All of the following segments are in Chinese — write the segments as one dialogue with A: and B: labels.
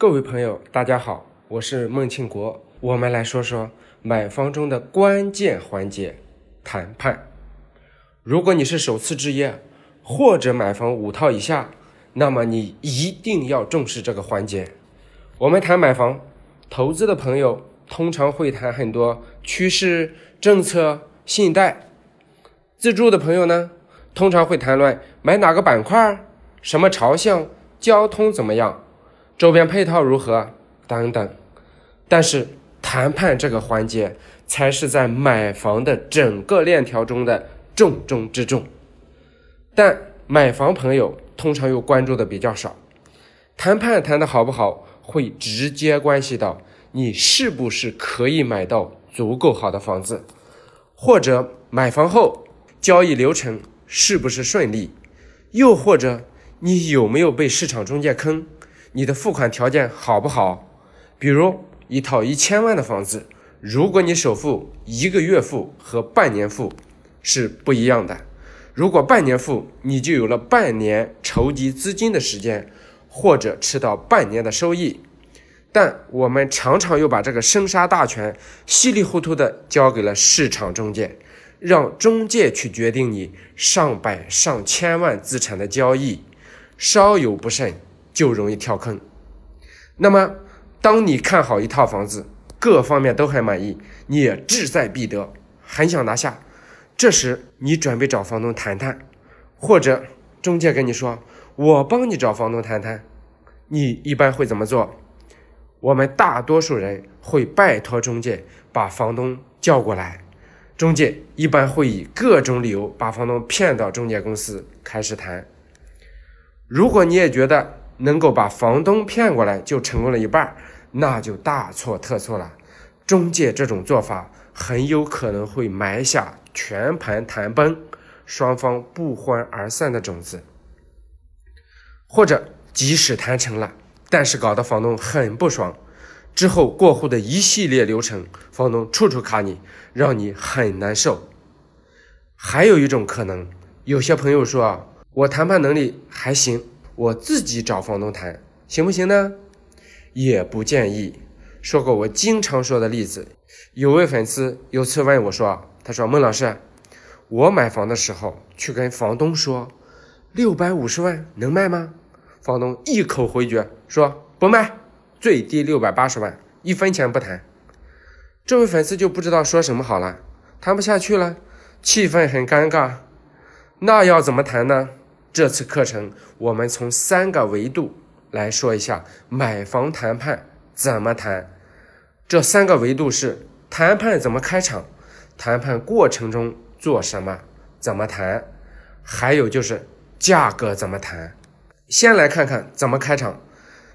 A: 各位朋友，大家好，我是孟庆国。我们来说说买房中的关键环节——谈判。如果你是首次置业，或者买房五套以下，那么你一定要重视这个环节。我们谈买房投资的朋友，通常会谈很多趋势、政策、信贷；自住的朋友呢，通常会谈论买哪个板块、什么朝向、交通怎么样。周边配套如何？等等，但是谈判这个环节才是在买房的整个链条中的重中之重，但买房朋友通常又关注的比较少。谈判谈的好不好，会直接关系到你是不是可以买到足够好的房子，或者买房后交易流程是不是顺利，又或者你有没有被市场中介坑。你的付款条件好不好？比如一套一千万的房子，如果你首付一个月付和半年付是不一样的。如果半年付，你就有了半年筹集资金的时间，或者吃到半年的收益。但我们常常又把这个生杀大权稀里糊涂的交给了市场中介，让中介去决定你上百上千万资产的交易，稍有不慎。就容易跳坑。那么，当你看好一套房子，各方面都很满意，你也志在必得，很想拿下，这时你准备找房东谈谈，或者中介跟你说：“我帮你找房东谈谈。”你一般会怎么做？我们大多数人会拜托中介把房东叫过来，中介一般会以各种理由把房东骗到中介公司开始谈。如果你也觉得，能够把房东骗过来就成功了一半，那就大错特错了。中介这种做法很有可能会埋下全盘谈崩、双方不欢而散的种子，或者即使谈成了，但是搞得房东很不爽，之后过户的一系列流程，房东处处卡你，让你很难受。还有一种可能，有些朋友说啊，我谈判能力还行。我自己找房东谈行不行呢？也不建议。说过我经常说的例子，有位粉丝有次问我说：“他说孟老师，我买房的时候去跟房东说六百五十万能卖吗？”房东一口回绝说不卖，最低六百八十万，一分钱不谈。这位粉丝就不知道说什么好了，谈不下去了，气氛很尴尬。那要怎么谈呢？这次课程，我们从三个维度来说一下买房谈判怎么谈。这三个维度是：谈判怎么开场，谈判过程中做什么，怎么谈，还有就是价格怎么谈。先来看看怎么开场。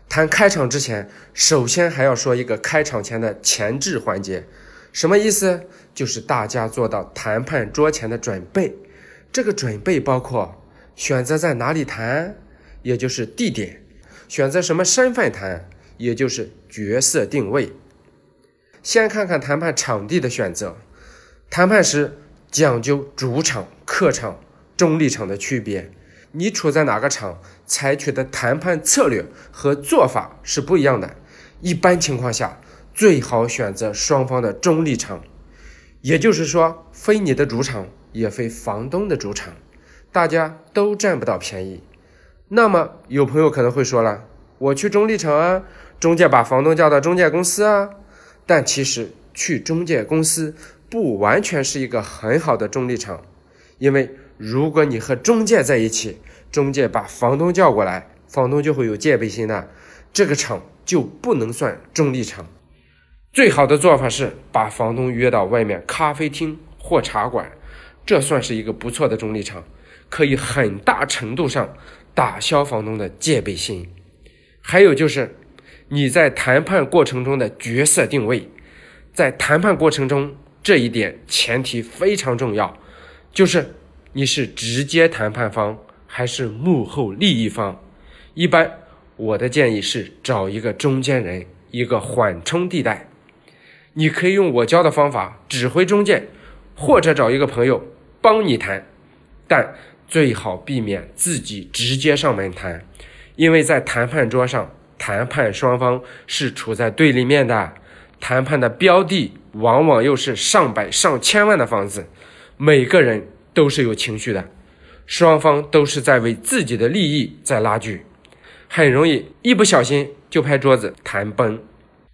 A: 谈开场之前，首先还要说一个开场前的前置环节，什么意思？就是大家做到谈判桌前的准备。这个准备包括。选择在哪里谈，也就是地点；选择什么身份谈，也就是角色定位。先看看谈判场地的选择。谈判时讲究主场、客场、中立场的区别。你处在哪个场，采取的谈判策略和做法是不一样的。一般情况下，最好选择双方的中立场，也就是说，非你的主场，也非房东的主场。大家都占不到便宜，那么有朋友可能会说了，我去中立场啊，中介把房东叫到中介公司啊，但其实去中介公司不完全是一个很好的中立场，因为如果你和中介在一起，中介把房东叫过来，房东就会有戒备心的，这个场就不能算中立场。最好的做法是把房东约到外面咖啡厅或茶馆，这算是一个不错的中立场。可以很大程度上打消房东的戒备心，还有就是你在谈判过程中的角色定位，在谈判过程中这一点前提非常重要，就是你是直接谈判方还是幕后利益方。一般我的建议是找一个中间人，一个缓冲地带。你可以用我教的方法指挥中介，或者找一个朋友帮你谈，但。最好避免自己直接上门谈，因为在谈判桌上谈判双方是处在对立面的，谈判的标的往往又是上百上千万的房子，每个人都是有情绪的，双方都是在为自己的利益在拉锯，很容易一不小心就拍桌子谈崩。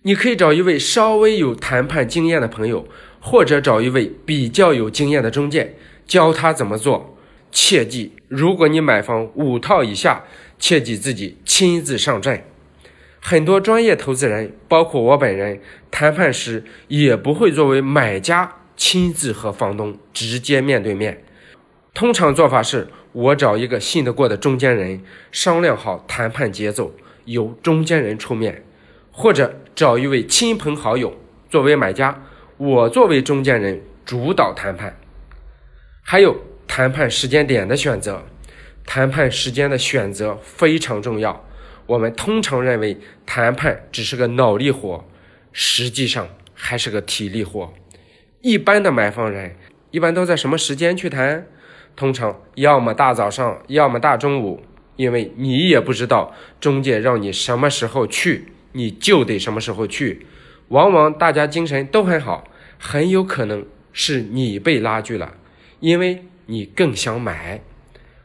A: 你可以找一位稍微有谈判经验的朋友，或者找一位比较有经验的中介，教他怎么做。切记，如果你买房五套以下，切记自己亲自上阵。很多专业投资人，包括我本人，谈判时也不会作为买家亲自和房东直接面对面。通常做法是我找一个信得过的中间人，商量好谈判节奏，由中间人出面，或者找一位亲朋好友作为买家，我作为中间人主导谈判。还有谈判时间点的选择，谈判时间的选择非常重要。我们通常认为谈判只是个脑力活，实际上还是个体力活。一般的买房人一般都在什么时间去谈？通常要么大早上，要么大中午，因为你也不知道中介让你什么时候去，你就得什么时候去。往往大家精神都很好，很有可能是你被拉锯了，因为你更想买，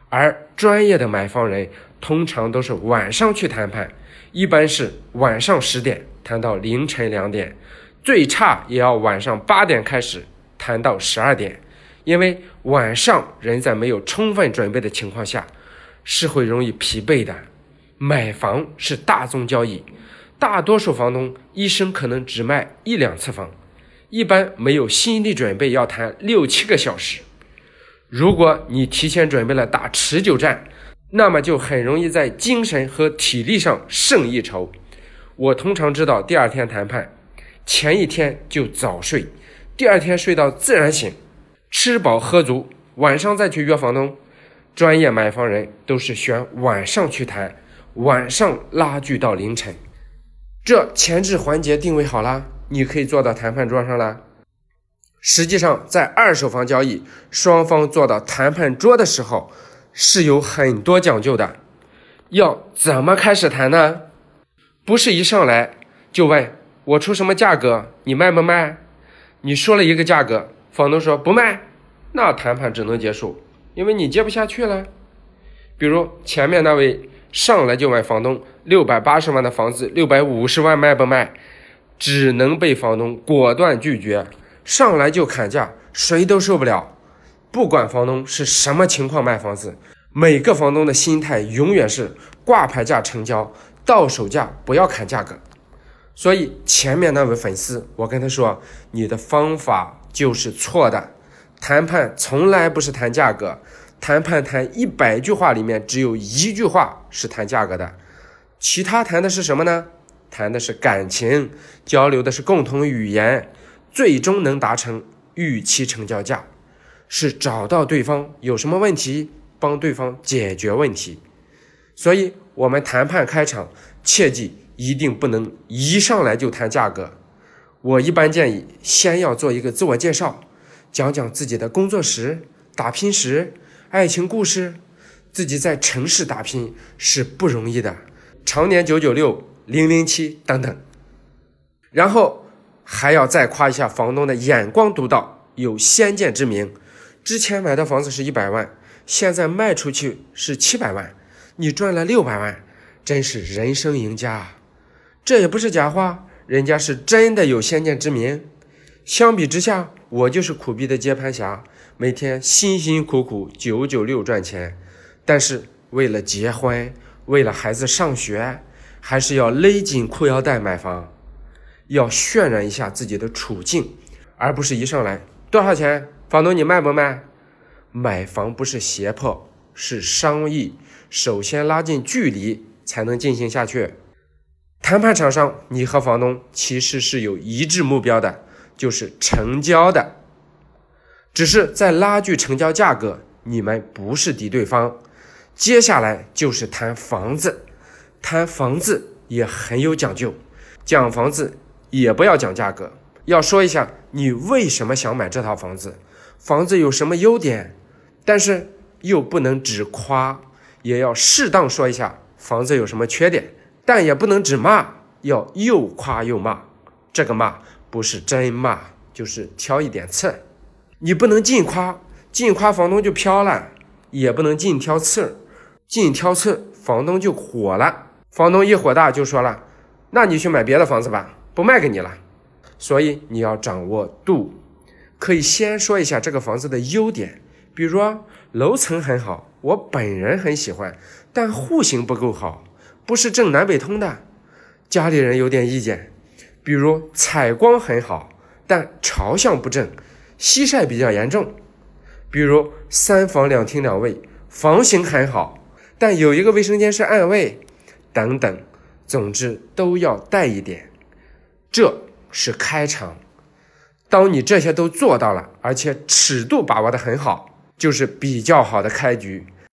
A: 而专业的买房人。通常都是晚上去谈判，一般是晚上十点谈到凌晨两点，最差也要晚上八点开始谈到十二点，因为晚上人在没有充分准备的情况下，是会容易疲惫的。买房是大宗交易，大多数房东一生可能只卖一两次房，一般没有心理准备要谈六七个小时。如果你提前准备了打持久战。那么就很容易在精神和体力上胜一筹。我通常知道第二天谈判，前一天就早睡，第二天睡到自然醒，吃饱喝足，晚上再去约房东。专业买房人都是选晚上去谈，晚上拉锯到凌晨。这前置环节定位好了，你可以坐到谈判桌上了。实际上，在二手房交易，双方坐到谈判桌的时候。是有很多讲究的，要怎么开始谈呢？不是一上来就问我出什么价格，你卖不卖？你说了一个价格，房东说不卖，那谈判只能结束，因为你接不下去了。比如前面那位上来就问房东六百八十万的房子，六百五十万卖不卖？只能被房东果断拒绝，上来就砍价，谁都受不了。不管房东是什么情况卖房子，每个房东的心态永远是挂牌价成交，到手价不要砍价格。所以前面那位粉丝，我跟他说，你的方法就是错的。谈判从来不是谈价格，谈判谈一百句话里面只有一句话是谈价格的，其他谈的是什么呢？谈的是感情，交流的是共同语言，最终能达成预期成交价。是找到对方有什么问题，帮对方解决问题。所以，我们谈判开场，切记一定不能一上来就谈价格。我一般建议先要做一个自我介绍，讲讲自己的工作史、打拼史、爱情故事。自己在城市打拼是不容易的，常年九九六、零零七等等。然后还要再夸一下房东的眼光独到，有先见之明。之前买的房子是一百万，现在卖出去是七百万，你赚了六百万，真是人生赢家啊。这也不是假话，人家是真的有先见之明。相比之下，我就是苦逼的接盘侠，每天辛辛苦苦九九六赚钱，但是为了结婚，为了孩子上学，还是要勒紧裤腰带买房，要渲染一下自己的处境，而不是一上来多少钱。房东，你卖不卖？买房不是胁迫，是商议。首先拉近距离，才能进行下去。谈判场上，你和房东其实是有一致目标的，就是成交的。只是在拉锯成交价格，你们不是敌对方。接下来就是谈房子，谈房子也很有讲究。讲房子也不要讲价格，要说一下你为什么想买这套房子。房子有什么优点？但是又不能只夸，也要适当说一下房子有什么缺点，但也不能只骂，要又夸又骂。这个骂不是真骂，就是挑一点刺儿。你不能尽夸，尽夸房东就飘了；也不能尽挑刺儿，尽挑刺房东就火了。房东一火大就说了：“那你去买别的房子吧，不卖给你了。”所以你要掌握度，可以先说一下这个房子的优点，比如楼层很好，我本人很喜欢，但户型不够好，不是正南北通的，家里人有点意见。比如采光很好，但朝向不正，西晒比较严重。比如三房两厅两卫，房型很好，但有一个卫生间是暗卫，等等。总之都要带一点。这是开场。当你这些都做到了，而且尺度把握的很好，就是比较好的开局。